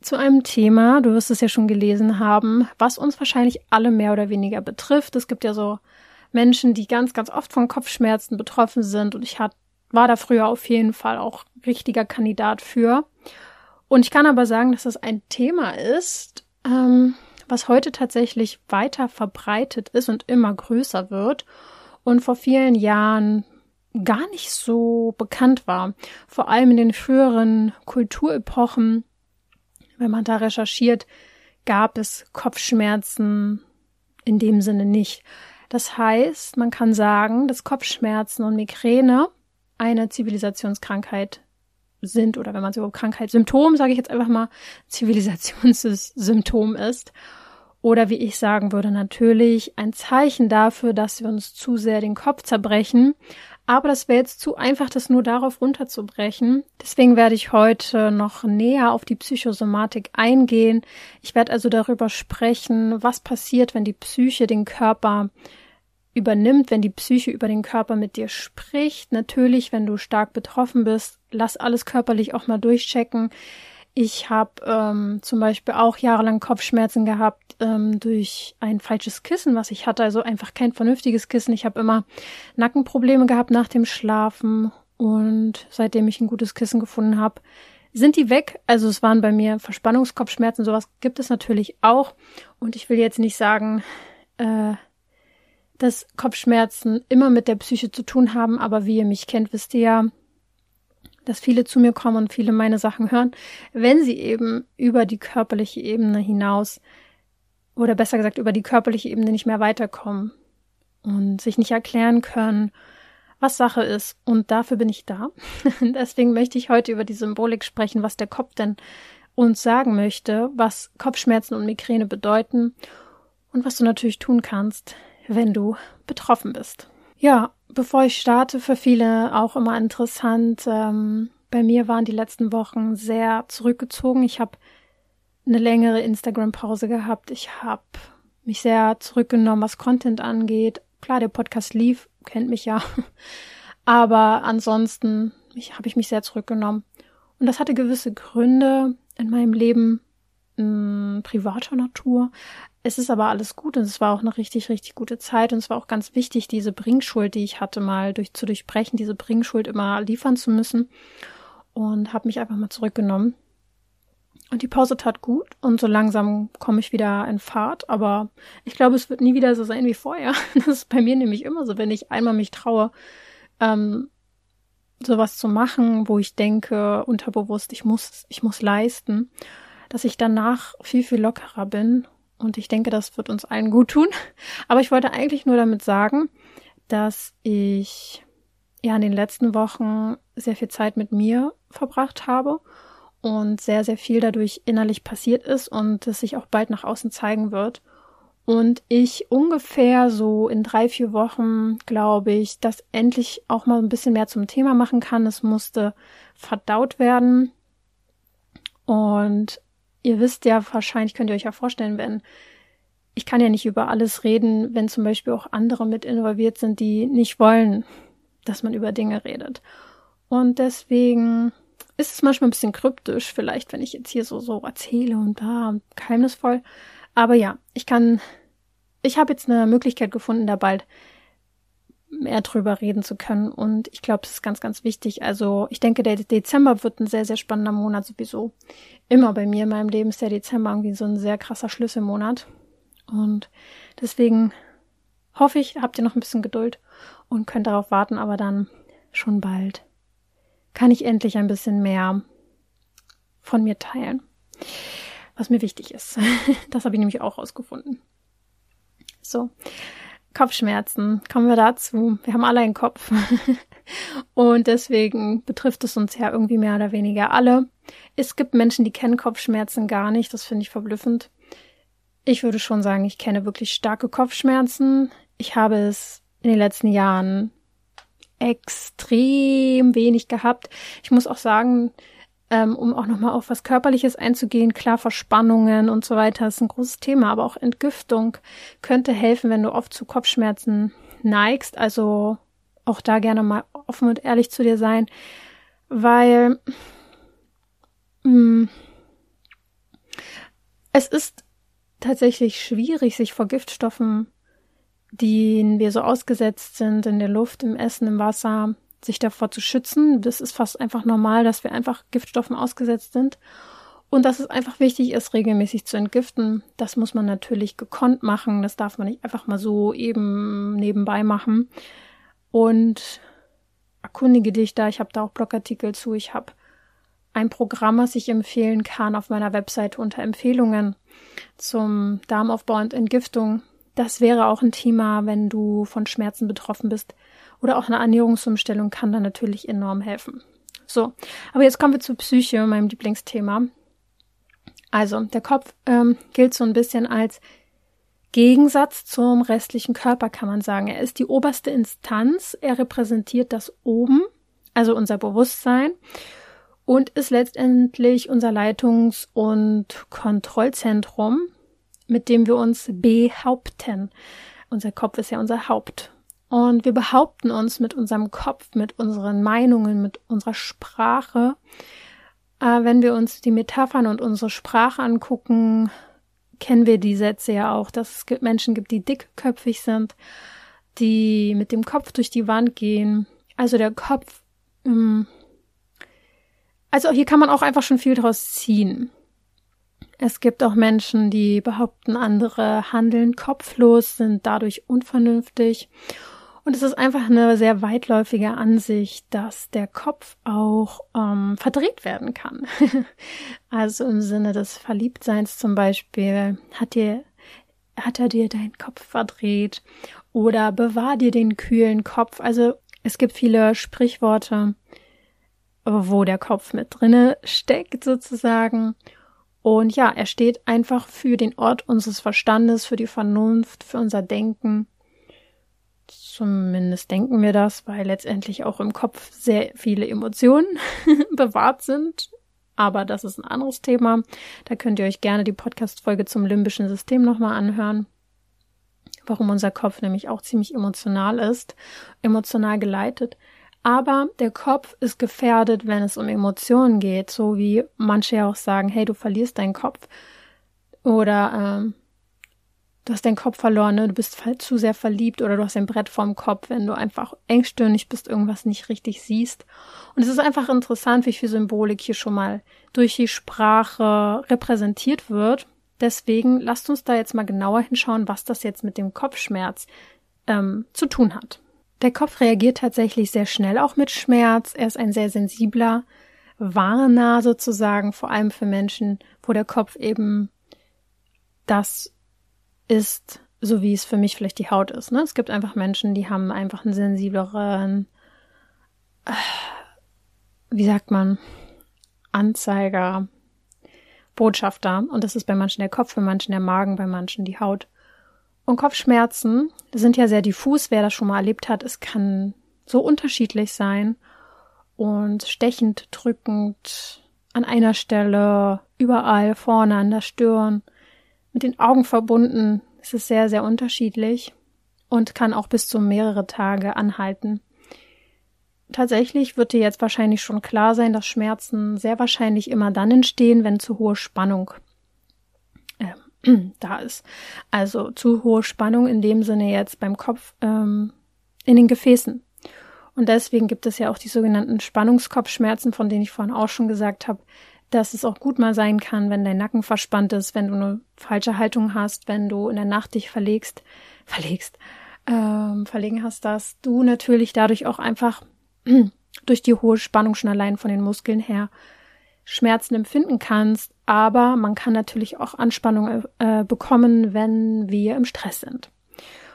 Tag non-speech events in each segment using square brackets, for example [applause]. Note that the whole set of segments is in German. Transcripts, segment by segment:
zu einem Thema, du wirst es ja schon gelesen haben, was uns wahrscheinlich alle mehr oder weniger betrifft. Es gibt ja so Menschen, die ganz, ganz oft von Kopfschmerzen betroffen sind und ich hat, war da früher auf jeden Fall auch richtiger Kandidat für. Und ich kann aber sagen, dass das ein Thema ist, ähm, was heute tatsächlich weiter verbreitet ist und immer größer wird und vor vielen Jahren gar nicht so bekannt war. Vor allem in den früheren Kulturepochen wenn man da recherchiert, gab es Kopfschmerzen in dem Sinne nicht. Das heißt, man kann sagen, dass Kopfschmerzen und Migräne eine Zivilisationskrankheit sind oder wenn man so Krankheit Symptom, sage ich jetzt einfach mal, Zivilisationssymptom ist. Oder wie ich sagen würde, natürlich ein Zeichen dafür, dass wir uns zu sehr den Kopf zerbrechen, aber das wäre jetzt zu einfach, das nur darauf runterzubrechen. Deswegen werde ich heute noch näher auf die Psychosomatik eingehen. Ich werde also darüber sprechen, was passiert, wenn die Psyche den Körper übernimmt, wenn die Psyche über den Körper mit dir spricht. Natürlich, wenn du stark betroffen bist, lass alles körperlich auch mal durchchecken. Ich habe ähm, zum Beispiel auch jahrelang Kopfschmerzen gehabt ähm, durch ein falsches Kissen, was ich hatte. Also einfach kein vernünftiges Kissen. Ich habe immer Nackenprobleme gehabt nach dem Schlafen. Und seitdem ich ein gutes Kissen gefunden habe, sind die weg. Also es waren bei mir Verspannungskopfschmerzen. Sowas gibt es natürlich auch. Und ich will jetzt nicht sagen, äh, dass Kopfschmerzen immer mit der Psyche zu tun haben. Aber wie ihr mich kennt, wisst ihr ja, dass viele zu mir kommen und viele meine Sachen hören, wenn sie eben über die körperliche Ebene hinaus oder besser gesagt über die körperliche Ebene nicht mehr weiterkommen und sich nicht erklären können, was Sache ist. Und dafür bin ich da. [laughs] Deswegen möchte ich heute über die Symbolik sprechen, was der Kopf denn uns sagen möchte, was Kopfschmerzen und Migräne bedeuten und was du natürlich tun kannst, wenn du betroffen bist. Ja, bevor ich starte, für viele auch immer interessant. Ähm, bei mir waren die letzten Wochen sehr zurückgezogen. Ich habe eine längere Instagram-Pause gehabt. Ich habe mich sehr zurückgenommen, was Content angeht. Klar, der Podcast lief, kennt mich ja. [laughs] Aber ansonsten habe ich mich sehr zurückgenommen. Und das hatte gewisse Gründe in meinem Leben, mh, privater Natur. Es ist aber alles gut und es war auch eine richtig, richtig gute Zeit und es war auch ganz wichtig, diese Bringschuld, die ich hatte, mal durch, zu durchbrechen, diese Bringschuld immer liefern zu müssen und habe mich einfach mal zurückgenommen. Und die Pause tat gut und so langsam komme ich wieder in Fahrt, aber ich glaube, es wird nie wieder so sein wie vorher. [laughs] Das ist bei mir nämlich immer so, wenn ich einmal mich traue, ähm, sowas zu machen, wo ich denke, unterbewusst, ich muss, ich muss leisten, dass ich danach viel, viel lockerer bin und ich denke, das wird uns allen gut tun. [laughs] Aber ich wollte eigentlich nur damit sagen, dass ich ja in den letzten Wochen sehr viel Zeit mit mir verbracht habe und sehr, sehr viel dadurch innerlich passiert ist und es sich auch bald nach außen zeigen wird. Und ich ungefähr so in drei, vier Wochen, glaube ich, das endlich auch mal ein bisschen mehr zum Thema machen kann. Es musste verdaut werden. Und ihr wisst ja wahrscheinlich, könnt ihr euch ja vorstellen, wenn ich kann ja nicht über alles reden, wenn zum Beispiel auch andere mit involviert sind, die nicht wollen, dass man über Dinge redet. Und deswegen ist es manchmal ein bisschen kryptisch, vielleicht, wenn ich jetzt hier so, so erzähle und da geheimnisvoll. Aber ja, ich kann, ich habe jetzt eine Möglichkeit gefunden, da bald mehr drüber reden zu können. Und ich glaube, es ist ganz, ganz wichtig. Also ich denke, der Dezember wird ein sehr, sehr spannender Monat sowieso. Immer bei mir in meinem Leben ist der Dezember irgendwie so ein sehr krasser Schlüsselmonat. Und deswegen hoffe ich, habt ihr noch ein bisschen Geduld und könnt darauf warten, aber dann schon bald kann ich endlich ein bisschen mehr von mir teilen. Was mir wichtig ist. [laughs] Das habe ich nämlich auch rausgefunden. So. Kopfschmerzen. Kommen wir dazu. Wir haben alle einen Kopf. [laughs] Und deswegen betrifft es uns ja irgendwie mehr oder weniger alle. Es gibt Menschen, die kennen Kopfschmerzen gar nicht. Das finde ich verblüffend. ich würde schon sagen, ich kenne wirklich starke Kopfschmerzen. Ich habe es in den letzten Jahren extrem wenig gehabt. Ich muss auch sagen, ähm, um auch nochmal auf was Körperliches einzugehen, klar, Verspannungen und so weiter ist ein großes Thema, aber auch Entgiftung könnte helfen, wenn du oft zu Kopfschmerzen neigst. Also auch da gerne mal offen und ehrlich zu dir sein, weil mh, mm, es ist tatsächlich schwierig, sich vor Giftstoffen, denen wir so ausgesetzt sind, in der Luft, im Essen, im Wasser, sich davor zu schützen. Das ist fast einfach normal, dass wir einfach Giftstoffen ausgesetzt sind. Und dass es einfach wichtig ist, regelmäßig zu entgiften. Das muss man natürlich gekonnt machen. Das darf man nicht einfach mal so eben nebenbei machen. Und erkundige dich da. Ich habe da auch Blogartikel zu. Ich habe ein Programm, was ich empfehlen kann auf meiner Webseite unter Empfehlungen zum Darmaufbau und Entgiftung. Das wäre auch ein Thema, wenn du von Schmerzen betroffen bist. Oder auch eine Ernährungsumstellung kann da natürlich enorm helfen. So, aber jetzt kommen wir zur Psyche, meinem Lieblingsthema. Also, der Kopf ähm, gilt so ein bisschen als Gegensatz zum restlichen Körper, kann man sagen. Er ist die oberste Instanz, er repräsentiert das Oben, also unser Bewusstsein und ist letztendlich unser Leitungs- und Kontrollzentrum, mit dem wir uns behaupten. Unser Kopf ist ja unser Haupt. Und wir behaupten uns mit unserem Kopf, mit unseren Meinungen, mit unserer Sprache. Äh, wenn wir uns die Metaphern und unsere Sprache angucken, kennen wir die Sätze ja auch, dass es Menschen gibt, die dickköpfig sind, die mit dem Kopf durch die Wand gehen. Also der Kopf ähm, also hier kann man auch einfach schon viel draus ziehen. Es gibt auch Menschen, die behaupten, andere handeln kopflos, sind dadurch unvernünftig. Und es ist einfach eine sehr weitläufige Ansicht, dass der Kopf auch ähm, verdreht werden kann. [laughs] also im Sinne des Verliebtseins zum Beispiel hat dir hat er dir deinen Kopf verdreht oder bewahr dir den kühlen Kopf. Also es gibt viele Sprichworte, wo der Kopf mit drinne steckt sozusagen. Und ja, er steht einfach für den Ort unseres Verstandes, für die Vernunft, für unser Denken. Zumindest denken wir das, weil letztendlich auch im Kopf sehr viele Emotionen [laughs] bewahrt sind. Aber das ist ein anderes Thema. Da könnt ihr euch gerne die Podcast-Folge zum limbischen System nochmal anhören. Warum unser Kopf nämlich auch ziemlich emotional ist, emotional geleitet. Aber der Kopf ist gefährdet, wenn es um Emotionen geht, so wie manche ja auch sagen, hey, du verlierst deinen Kopf oder ähm, du hast deinen Kopf verloren, ne? du bist zu sehr verliebt oder du hast ein Brett vorm Kopf, wenn du einfach engstirnig bist, irgendwas nicht richtig siehst. Und es ist einfach interessant, wie viel Symbolik hier schon mal durch die Sprache repräsentiert wird. Deswegen lasst uns da jetzt mal genauer hinschauen, was das jetzt mit dem Kopfschmerz ähm, zu tun hat. Der Kopf reagiert tatsächlich sehr schnell auch mit Schmerz. Er ist ein sehr sensibler Warner sozusagen, vor allem für Menschen, wo der Kopf eben das ist, so wie es für mich vielleicht die Haut ist. Ne? Es gibt einfach Menschen, die haben einfach einen sensibleren, äh, wie sagt man, Anzeiger, Botschafter. Und das ist bei manchen der Kopf, bei manchen der Magen, bei manchen die Haut. Und Kopfschmerzen sind ja sehr diffus, wer das schon mal erlebt hat. Es kann so unterschiedlich sein und stechend, drückend, an einer Stelle, überall, vorne, an der Stirn, mit den Augen verbunden. Es ist sehr, sehr unterschiedlich und kann auch bis zu mehrere Tage anhalten. Tatsächlich wird dir jetzt wahrscheinlich schon klar sein, dass Schmerzen sehr wahrscheinlich immer dann entstehen, wenn zu hohe Spannung [clears throat] da ist. Also zu hohe Spannung in dem Sinne jetzt beim Kopf ähm, in den Gefäßen. Und deswegen gibt es ja auch die sogenannten Spannungskopfschmerzen, von denen ich vorhin auch schon gesagt habe, dass es auch gut mal sein kann, wenn dein Nacken verspannt ist, wenn du eine falsche Haltung hast, wenn du in der Nacht dich verlegst, [laughs] verlegst, ähm, verlegen hast, dass du natürlich dadurch auch einfach [clears throat] durch die hohe Spannung schon allein von den Muskeln her Schmerzen empfinden kannst, aber man kann natürlich auch Anspannung äh, bekommen, wenn wir im Stress sind.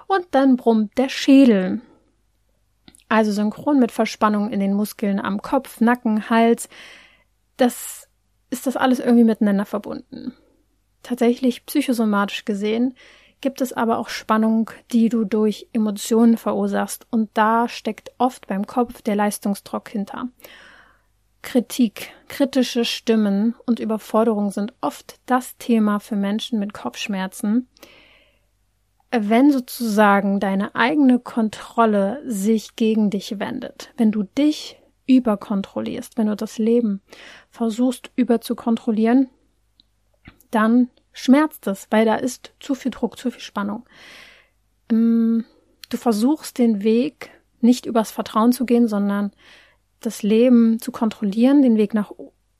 Und dann brummt der Schädel. Also synchron mit Verspannung in den Muskeln am Kopf, Nacken, Hals. Das ist das alles irgendwie miteinander verbunden. Tatsächlich psychosomatisch gesehen gibt es aber auch Spannung, die du durch Emotionen verursachst und da steckt oft beim Kopf der Leistungsdruck hinter. Kritik, kritische Stimmen und Überforderung sind oft das Thema für Menschen mit Kopfschmerzen. Wenn sozusagen deine eigene Kontrolle sich gegen dich wendet, wenn du dich überkontrollierst, wenn du das Leben versuchst überzukontrollieren, dann schmerzt es, weil da ist zu viel Druck, zu viel Spannung. Ähm, du versuchst den Weg nicht übers Vertrauen zu gehen, sondern das Leben zu kontrollieren, den Weg nach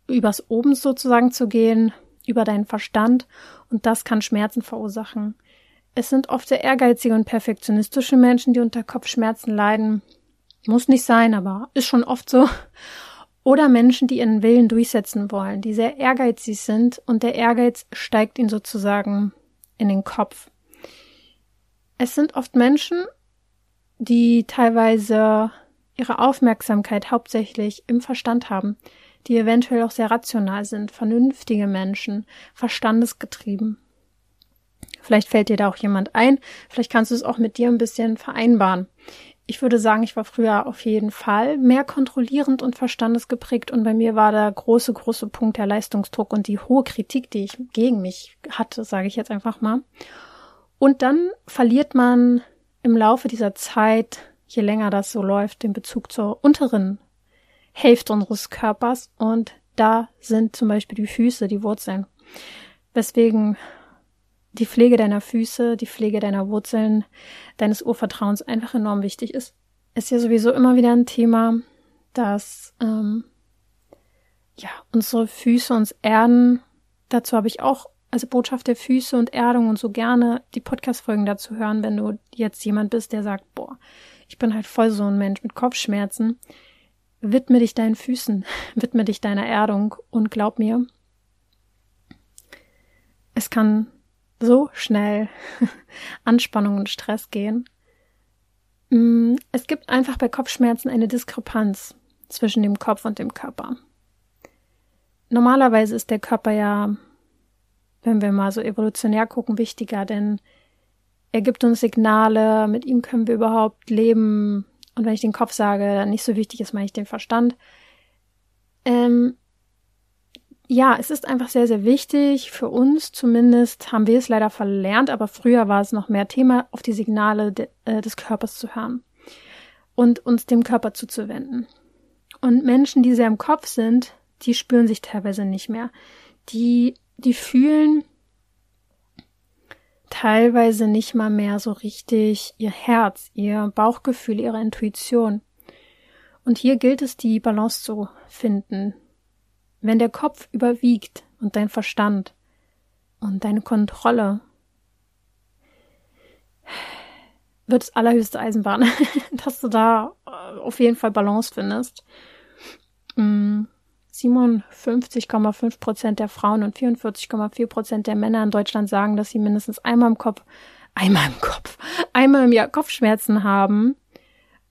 übers Oben sozusagen zu gehen, über deinen Verstand und das kann Schmerzen verursachen. Es sind oft sehr ehrgeizige und perfektionistische Menschen, die unter Kopfschmerzen leiden. Muss nicht sein, aber ist schon oft so. Oder Menschen, die ihren Willen durchsetzen wollen, die sehr ehrgeizig sind und der Ehrgeiz steigt ihnen sozusagen in den Kopf. Es sind oft Menschen, die teilweise ihre Aufmerksamkeit hauptsächlich im Verstand haben, die eventuell auch sehr rational sind, vernünftige Menschen, verstandesgetrieben. Vielleicht fällt dir da auch jemand ein, vielleicht kannst du es auch mit dir ein bisschen vereinbaren ich würde sagen, ich war früher auf jeden Fall mehr kontrollierend und verstandesgeprägt und bei mir war der große, große Punkt der Leistungsdruck und die hohe Kritik, die ich gegen mich hatte, sage ich jetzt einfach mal. Und dann verliert man im Laufe dieser Zeit, je länger das so läuft, den Bezug zur unteren Hälfte unseres Körpers und da sind zum Beispiel die Füße, die Wurzeln. Weswegen die Pflege deiner Füße, die Pflege deiner Wurzeln, deines Urvertrauens einfach enorm wichtig ist. Ist ja sowieso immer wieder ein Thema, dass ähm, ja unsere Füße uns erden. Dazu habe ich auch also Botschaft der Füße und Erdung und so gerne die Podcast-Folgen dazu hören, wenn du jetzt jemand bist, der sagt, boah, ich bin halt voll so ein Mensch mit Kopfschmerzen. Widme dich deinen Füßen, [laughs] widme dich deiner Erdung und glaub mir, es kann so schnell [laughs] Anspannung und Stress gehen. Mm, es gibt einfach bei Kopfschmerzen eine Diskrepanz zwischen dem Kopf und dem Körper. Normalerweise ist der Körper ja, wenn wir mal so evolutionär gucken, wichtiger, denn er gibt uns Signale, mit ihm können wir überhaupt leben. Und wenn ich den Kopf sage, nicht so wichtig ist, meine ich den Verstand. Ähm, ja, es ist einfach sehr, sehr wichtig. Für uns zumindest haben wir es leider verlernt, aber früher war es noch mehr Thema, auf die Signale de, äh, des Körpers zu hören und uns dem Körper zuzuwenden. Und Menschen, die sehr im Kopf sind, die spüren sich teilweise nicht mehr. Die, die fühlen teilweise nicht mal mehr so richtig ihr Herz, ihr Bauchgefühl, ihre Intuition. Und hier gilt es, die Balance zu finden wenn der Kopf überwiegt und dein Verstand und deine Kontrolle, wird es allerhöchste Eisenbahn, [laughs] dass du da äh, auf jeden Fall Balance findest. 57,5 mm, Prozent der Frauen und 44,4 Prozent der Männer in Deutschland sagen, dass sie mindestens einmal im Kopf, einmal im Kopf, einmal im Jahr Kopfschmerzen haben.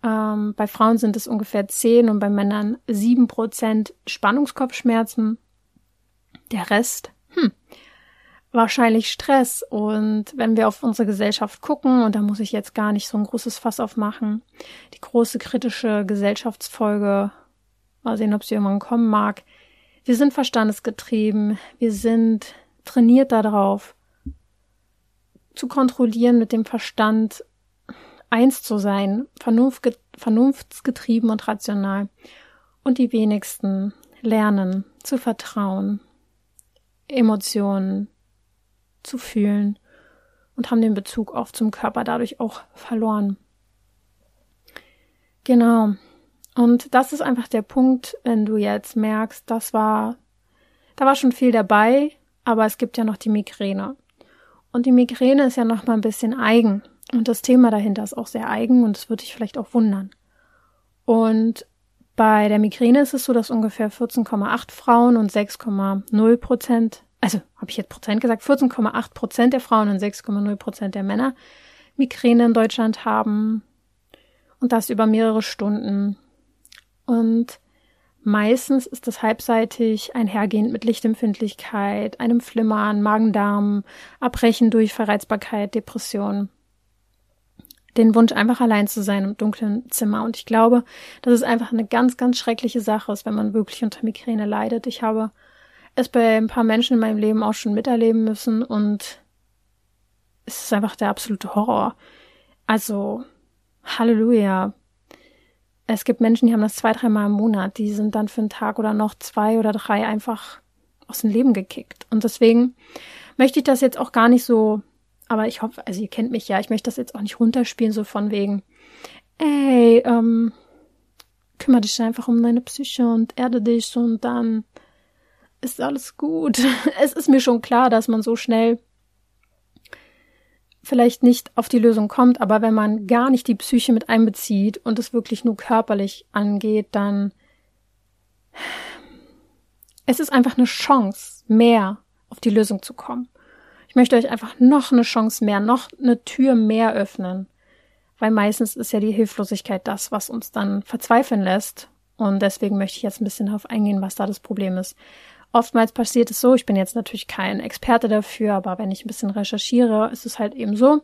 Ähm, bei Frauen sind es ungefähr 10 und bei Männern 7 Prozent Spannungskopfschmerzen. Der Rest, hm, wahrscheinlich Stress. Und wenn wir auf unsere Gesellschaft gucken, und da muss ich jetzt gar nicht so ein großes Fass aufmachen, die große kritische Gesellschaftsfolge, mal sehen, ob sie irgendwann kommen mag. Wir sind verstandesgetrieben, wir sind trainiert darauf, zu kontrollieren mit dem Verstand eins zu sein, Vernunft, vernunftsgetrieben und rational. Und die wenigsten lernen zu vertrauen, Emotionen zu fühlen und haben den Bezug oft zum Körper dadurch auch verloren. Genau. Und das ist einfach der Punkt, wenn du jetzt merkst, das war, da war schon viel dabei, aber es gibt ja noch die Migräne. Und die Migräne ist ja noch mal ein bisschen eigen. Und das Thema dahinter ist auch sehr eigen und es würde dich vielleicht auch wundern. Und bei der Migräne ist es so, dass ungefähr 14,8 Frauen und 6,0 Prozent, also habe ich jetzt Prozent gesagt, 14,8 Prozent der Frauen und 6,0 Prozent der Männer Migräne in Deutschland haben. Und das über mehrere Stunden. Und Meistens ist das halbseitig einhergehend mit Lichtempfindlichkeit, einem Flimmern, Magen-Darm, Abbrechen durch Verreizbarkeit, Depression. Den Wunsch, einfach allein zu sein im dunklen Zimmer. Und ich glaube, dass es einfach eine ganz, ganz schreckliche Sache ist, wenn man wirklich unter Migräne leidet. Ich habe es bei ein paar Menschen in meinem Leben auch schon miterleben müssen und es ist einfach der absolute Horror. Also, Halleluja es gibt Menschen, die haben das zwei, dreimal im Monat. Die sind dann für einen Tag oder noch zwei oder drei einfach aus dem Leben gekickt. Und deswegen möchte ich das jetzt auch gar nicht so, aber ich hoffe, also ihr kennt mich ja, ich möchte das jetzt auch nicht runterspielen, so von wegen, ey, ähm, kümmere dich einfach um deine Psyche und erde dich und dann ist alles gut. [laughs] Es ist mir schon klar, dass man so schnell vielleicht nicht auf die Lösung kommt, aber wenn man gar nicht die Psyche mit einbezieht und es wirklich nur körperlich angeht, dann es ist einfach eine Chance mehr auf die Lösung zu kommen. Ich möchte euch einfach noch eine Chance mehr, noch eine Tür mehr öffnen, weil meistens ist ja die Hilflosigkeit das, was uns dann verzweifeln lässt. Und deswegen möchte ich jetzt ein bisschen darauf eingehen, was da das Problem ist. Oftmals passiert es so, ich bin jetzt natürlich kein Experte dafür, aber wenn ich ein bisschen recherchiere, ist es halt eben so,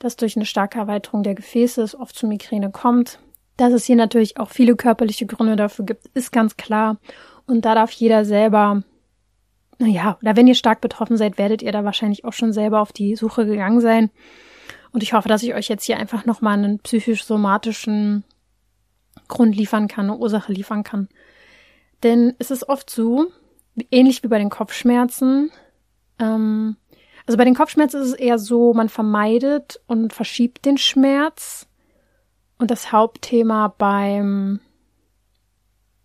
dass durch eine starke Erweiterung der Gefäße es oft zu Migräne kommt. Dass es hier natürlich auch viele körperliche Gründe dafür gibt, ist ganz klar. Und da darf jeder selber, naja, oder wenn ihr stark betroffen seid, werdet ihr da wahrscheinlich auch schon selber auf die Suche gegangen sein. Und ich hoffe, dass ich euch jetzt hier einfach nochmal einen psychisch-somatischen Grund liefern kann, eine Ursache liefern kann. Denn es ist oft so, ähnlich wie bei den Kopfschmerzen. Ähm, also bei den Kopfschmerzen ist es eher so, man vermeidet und verschiebt den Schmerz. Und das Hauptthema beim,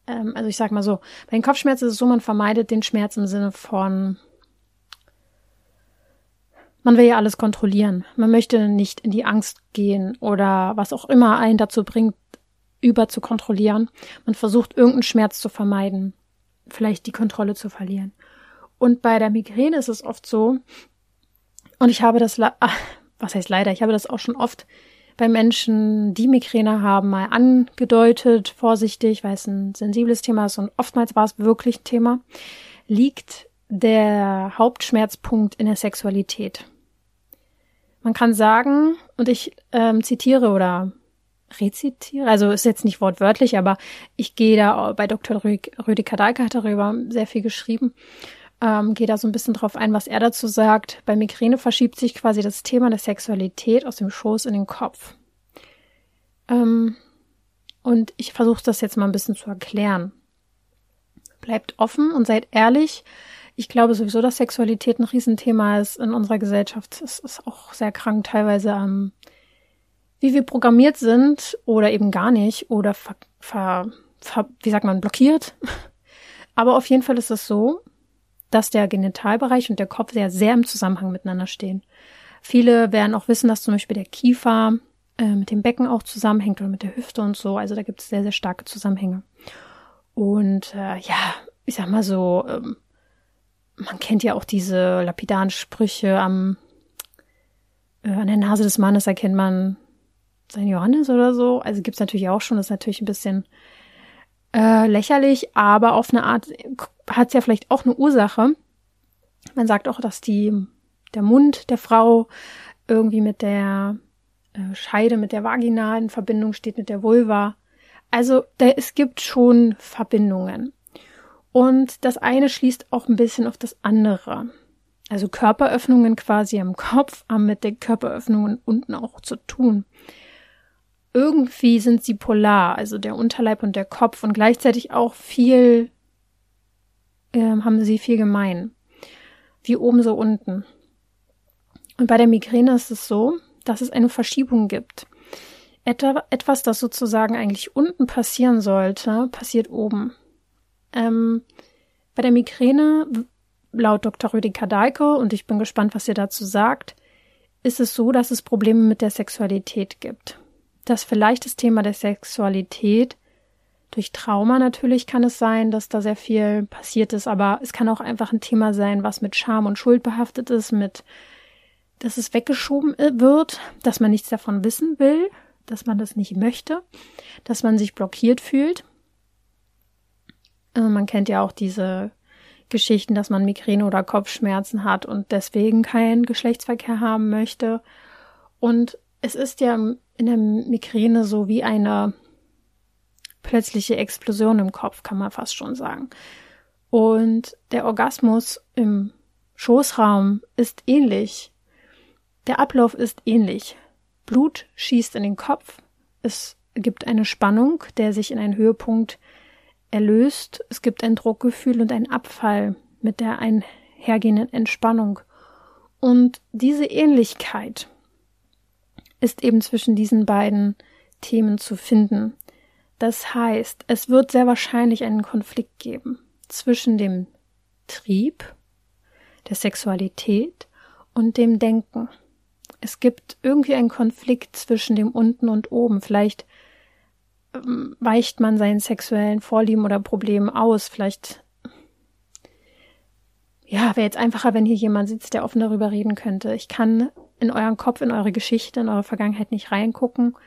ähm, also ich sag mal so, bei den Kopfschmerzen ist es so, man vermeidet den Schmerz im Sinne von, man will ja alles kontrollieren. Man möchte nicht in die Angst gehen oder was auch immer einen dazu bringt, über zu kontrollieren. Man versucht irgendeinen Schmerz zu vermeiden vielleicht die Kontrolle zu verlieren. Und bei der Migräne ist es oft so, und ich habe das, ach, was heißt leider, ich habe das auch schon oft bei Menschen, die Migräne haben, mal angedeutet, vorsichtig, weil es ein sensibles Thema ist und oftmals war es wirklich ein Thema, liegt der Hauptschmerzpunkt in der Sexualität. Man kann sagen, und ich ähm, zitiere oder rezitiere. Also ist jetzt nicht wortwörtlich, aber ich gehe da bei Dr. Rüdiger Dahlke hat darüber sehr viel geschrieben. Ähm, gehe da so ein bisschen drauf ein, was er dazu sagt. Bei Migräne verschiebt sich quasi das Thema der Sexualität aus dem Schoß in den Kopf. Ähm, und ich versuche das jetzt mal ein bisschen zu erklären. Bleibt offen und seid ehrlich. Ich glaube sowieso, dass Sexualität ein Riesenthema ist in unserer Gesellschaft. Es ist auch sehr krank teilweise ähm, wie wir programmiert sind oder eben gar nicht oder ver, ver, ver, wie sagt man, blockiert. [laughs] Aber auf jeden Fall ist es so, dass der Genitalbereich und der Kopf sehr, sehr im Zusammenhang miteinander stehen. Viele werden auch wissen, dass zum Beispiel der Kiefer äh, mit dem Becken auch zusammenhängt oder mit der Hüfte und so. Also da gibt es sehr, sehr starke Zusammenhänge. Und äh, ja, ich sag mal so, ähm, man kennt ja auch diese lapidaren Sprüche am äh, an der Nase des Mannes erkennt man sein Johannes oder so. Also gibt's natürlich auch schon, das ist natürlich ein bisschen äh, lächerlich, aber auf eine Art hat's ja vielleicht auch eine Ursache. Man sagt auch, dass die, der Mund der Frau irgendwie mit der äh, Scheide, mit der Vagina in Verbindung steht, mit der Vulva. Also da, es gibt schon Verbindungen. Und das eine schließt auch ein bisschen auf das andere. Also Körperöffnungen quasi am Kopf haben mit den Körperöffnungen unten auch zu tun irgendwie sind sie polar, also der Unterleib und der Kopf und gleichzeitig auch viel, äh, haben sie viel gemein. Wie oben so unten. Und bei der Migräne ist es so, dass es eine Verschiebung gibt. Etwa, etwas, das sozusagen eigentlich unten passieren sollte, passiert oben. Ähm, bei der Migräne, laut Dr. Rüdiger Dahlke, und ich bin gespannt, was ihr dazu sagt, ist es so, dass es Probleme mit der Sexualität gibt dass vielleicht das Thema der Sexualität durch Trauma natürlich kann es sein, dass da sehr viel passiert ist, aber es kann auch einfach ein Thema sein, was mit Scham und Schuld behaftet ist, mit, dass es weggeschoben wird, dass man nichts davon wissen will, dass man das nicht möchte, dass man sich blockiert fühlt. Äh, man kennt ja auch diese Geschichten, dass man Migräne oder Kopfschmerzen hat und deswegen keinen Geschlechtsverkehr haben möchte. Und es ist ja in der Migräne so wie eine plötzliche Explosion im Kopf, kann man fast schon sagen. Und der Orgasmus im Schoßraum ist ähnlich. Der Ablauf ist ähnlich. Blut schießt in den Kopf. Es gibt eine Spannung, der sich in einen Höhepunkt erlöst. Es gibt ein Druckgefühl und einen Abfall mit der einhergehenden Entspannung. Und diese Ähnlichkeit ist eben zwischen diesen beiden Themen zu finden. Das heißt, es wird sehr wahrscheinlich einen Konflikt geben zwischen dem Trieb, der Sexualität und dem Denken. Es gibt irgendwie einen Konflikt zwischen dem unten und oben. Vielleicht ähm, weicht man seinen sexuellen Vorlieben oder Problemen aus. Vielleicht, ja, wäre jetzt einfacher, wenn hier jemand sitzt, der offen darüber reden könnte. Ich kann in euren Kopf, in eure Geschichte, in eure Vergangenheit nicht reingucken,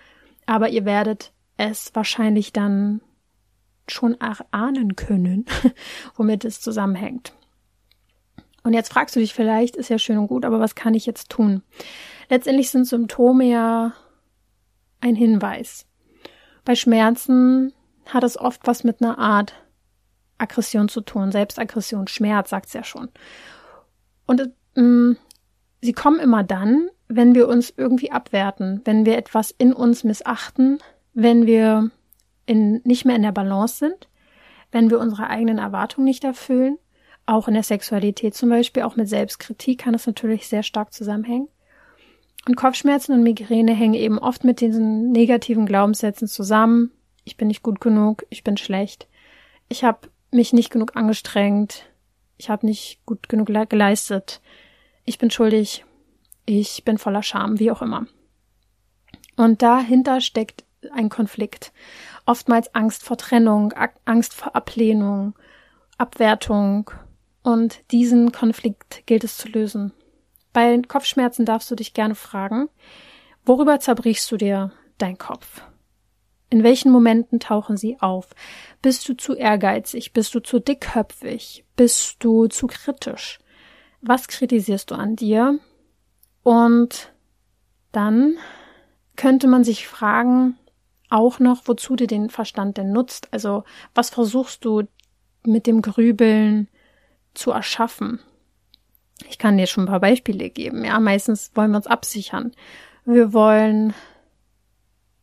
aber ihr werdet es wahrscheinlich dann schon erahnen können, [laughs] womit es zusammenhängt. Und jetzt fragst du dich vielleicht, ist ja schön und gut, aber was kann ich jetzt tun? Letztendlich sind Symptome ja ein Hinweis. Bei Schmerzen hat es oft was mit einer Art Aggression zu tun. Selbstaggression, Schmerz, sagt's ja schon. Und ähm, sie kommen immer dann, wenn wir uns irgendwie abwerten, wenn wir etwas in uns missachten, wenn wir in, nicht mehr in der Balance sind, wenn wir unsere eigenen Erwartungen nicht erfüllen, auch in der Sexualität zum Beispiel, auch mit Selbstkritik kann es natürlich sehr stark zusammenhängen. Und Kopfschmerzen und Migräne hängen eben oft mit diesen negativen Glaubenssätzen zusammen. Ich bin nicht gut genug, ich bin schlecht, ich habe mich nicht genug angestrengt, ich habe nicht gut genug geleistet, ich bin schuldig, ich bin voller Scham, wie auch immer. Und dahinter steckt ein Konflikt. Oftmals Angst vor Trennung, Angst vor Ablehnung, Abwertung. Und diesen Konflikt gilt es zu lösen. Bei Kopfschmerzen darfst du dich gerne fragen, worüber zerbrichst du dir dein Kopf? In welchen Momenten tauchen sie auf? Bist du zu ehrgeizig? Bist du zu dickköpfig? Bist du zu kritisch? Was kritisierst du an dir? Und dann könnte man sich fragen, auch noch, wozu du den Verstand denn nutzt. Also, was versuchst du mit dem Grübeln zu erschaffen? Ich kann dir schon ein paar Beispiele geben. Ja, meistens wollen wir uns absichern. Wir wollen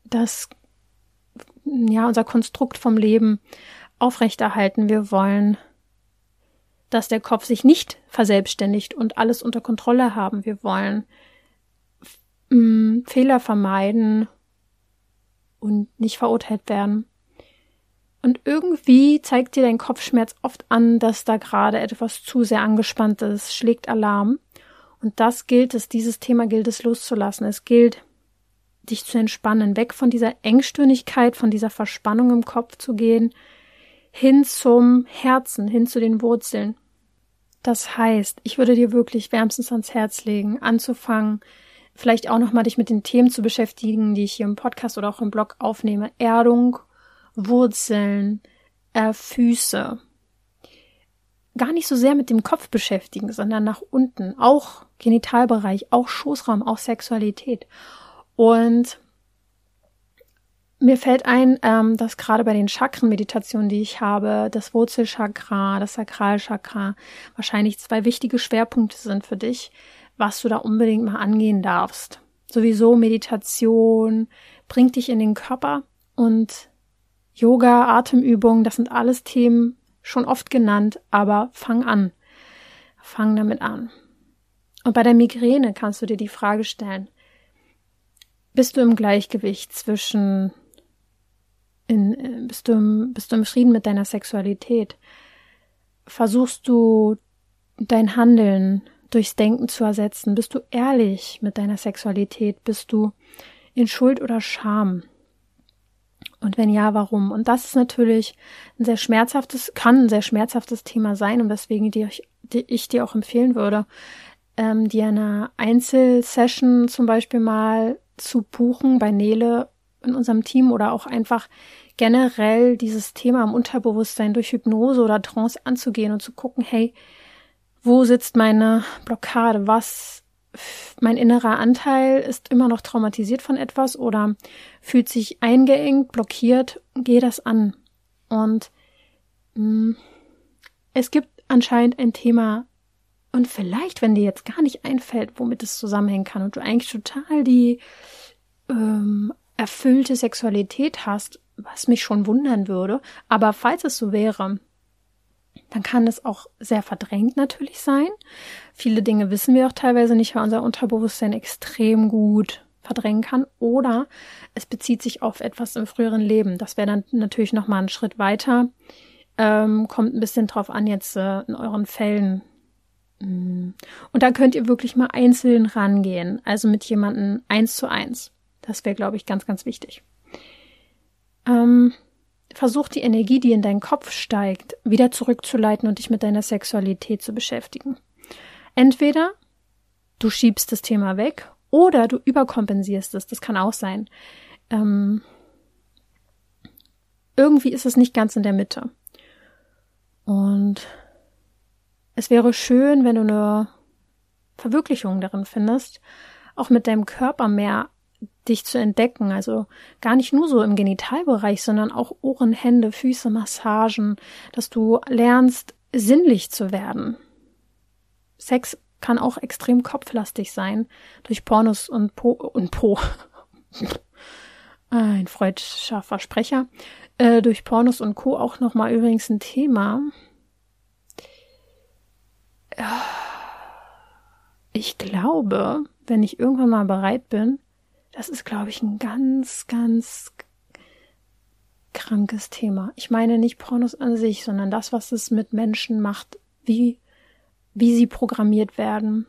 das, ja, unser Konstrukt vom Leben aufrechterhalten. Wir wollen, dass der Kopf sich nicht verselbstständigt und alles unter Kontrolle haben. Wir wollen mm, Fehler vermeiden und nicht verurteilt werden. Und irgendwie zeigt dir dein Kopfschmerz oft an, dass da gerade etwas zu sehr angespannt ist, schlägt Alarm. Und das gilt es, dieses Thema gilt es loszulassen. Es gilt, dich zu entspannen, weg von dieser Engstirnigkeit, von dieser Verspannung im Kopf zu gehen, hin zum Herzen, hin zu den Wurzeln. Das heißt, ich würde dir wirklich wärmstens ans Herz legen, anzufangen, vielleicht auch nochmal dich mit den Themen zu beschäftigen, die ich hier im Podcast oder auch im Blog aufnehme. Erdung, Wurzeln, äh, Füße. Gar nicht so sehr mit dem Kopf beschäftigen, sondern nach unten. Auch Genitalbereich, auch Schoßraum, auch Sexualität. Und mir fällt ein, ähm, dass gerade bei den Chakrenmeditationen, die ich habe, das Wurzelchakra, das Sakralchakra wahrscheinlich zwei wichtige Schwerpunkte sind für dich, was du da unbedingt mal angehen darfst. Sowieso Meditation bringt dich in den Körper und Yoga, Atemübungen, das sind alles Themen schon oft genannt, aber fang an. Fang damit an. Und bei der Migräne kannst du dir die Frage stellen, bist du im Gleichgewicht zwischen, in, äh, bist, du im, bist du im Frieden mit deiner Sexualität? Versuchst du dein Handeln durchs Denken zu ersetzen? Bist du ehrlich mit deiner Sexualität? Bist du in Schuld oder Scham? Und wenn ja, warum? Und das ist natürlich ein sehr schmerzhaftes, kann ein sehr schmerzhaftes Thema sein und weswegen die, die ich dir auch empfehlen würde, ähm, dir eine Einzelsession zum Beispiel mal zu buchen bei Nele in unserem Team oder auch einfach generell dieses Thema im Unterbewusstsein durch Hypnose oder Trance anzugehen und zu gucken, hey, wo sitzt meine Blockade? Was, mein innerer Anteil ist immer noch traumatisiert von etwas oder fühlt sich eingeengt, blockiert? Geh das an. Und mh, mm, es gibt anscheinend ein Thema, und vielleicht, wenn dir jetzt gar nicht einfällt, womit es zusammenhängen kann und du eigentlich total die ähm, erfüllte Sexualität hast, was mich schon wundern würde, aber falls es so wäre, dann kann es auch sehr verdrängt natürlich sein. Viele Dinge wissen wir auch teilweise nicht, weil unser Unterbewusstsein extrem gut verdrängen kann. Oder es bezieht sich auf etwas im früheren Leben. Das wäre dann natürlich nochmal einen Schritt weiter. Ähm, kommt ein bisschen drauf an jetzt äh, in euren Fällen. Mm. Und da könnt ihr wirklich mal einzeln rangehen. Also mit jemandem eins zu eins. Das wäre, glaube ich, ganz, ganz wichtig. Ähm, versuch die Energie, die in deinen Kopf steigt, wieder zurückzuleiten und dich mit deiner Sexualität zu beschäftigen. Entweder du schiebst das Thema weg oder du überkompensierst es. Das kann auch sein. Ähm, irgendwie ist es nicht ganz in der Mitte. Und es wäre schön, wenn du eine Verwirklichung darin findest, auch mit deinem Körper mehr dich zu entdecken. Also gar nicht nur so im Genitalbereich, sondern auch Ohren, Hände, Füße, Massagen, dass du lernst, sinnlich zu werden. Sex kann auch extrem kopflastig sein, durch Pornos und Po und Po. [laughs] Ein freudscher Versprecher. Äh, durch Pornos und Co. auch nochmal übrigens ein Thema. Ich glaube, wenn ich irgendwann mal bereit bin, das ist, glaube ich, ein ganz, ganz krankes Thema. Ich meine nicht Pornos an sich, sondern das, was es mit Menschen macht, wie, wie sie programmiert werden.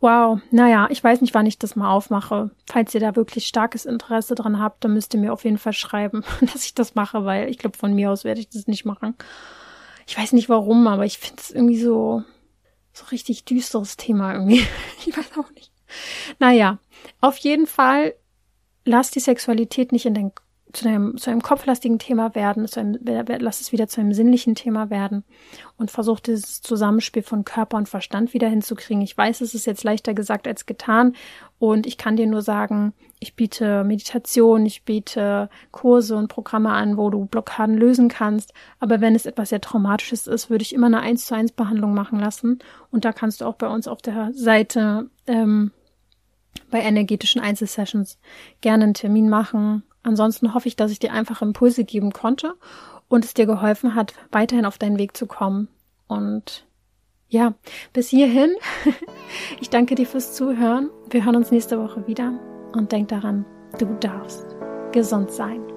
Wow, naja, ich weiß nicht, wann ich das mal aufmache. Falls ihr da wirklich starkes Interesse dran habt, dann müsst ihr mir auf jeden Fall schreiben, [laughs] dass ich das mache, weil ich glaube, von mir aus werde ich das nicht machen. Ich weiß nicht warum, aber ich finde es irgendwie so, so richtig düsteres Thema irgendwie. [laughs] Ich weiß auch nicht. Naja, auf jeden Fall lass die Sexualität nicht in dein, zu, einem, zu einem kopflastigen Thema werden, zu einem, lass es wieder zu einem sinnlichen Thema werden und versuch dieses Zusammenspiel von Körper und Verstand wieder hinzukriegen. Ich weiß, es ist jetzt leichter gesagt als getan und ich kann dir nur sagen, ich biete Meditation, ich biete Kurse und Programme an, wo du Blockaden lösen kannst. Aber wenn es etwas sehr Traumatisches ist, würde ich immer eine 1 zu 1 Behandlung machen lassen. Und da kannst du auch bei uns auf der Seite ähm, bei energetischen Einzelsessions gerne einen Termin machen. Ansonsten hoffe ich, dass ich dir einfach Impulse geben konnte und es dir geholfen hat, weiterhin auf deinen Weg zu kommen. Und ja, bis hierhin. [laughs] Ich danke dir fürs Zuhören. Wir hören uns nächste Woche wieder und denk daran, du darfst gesund sein.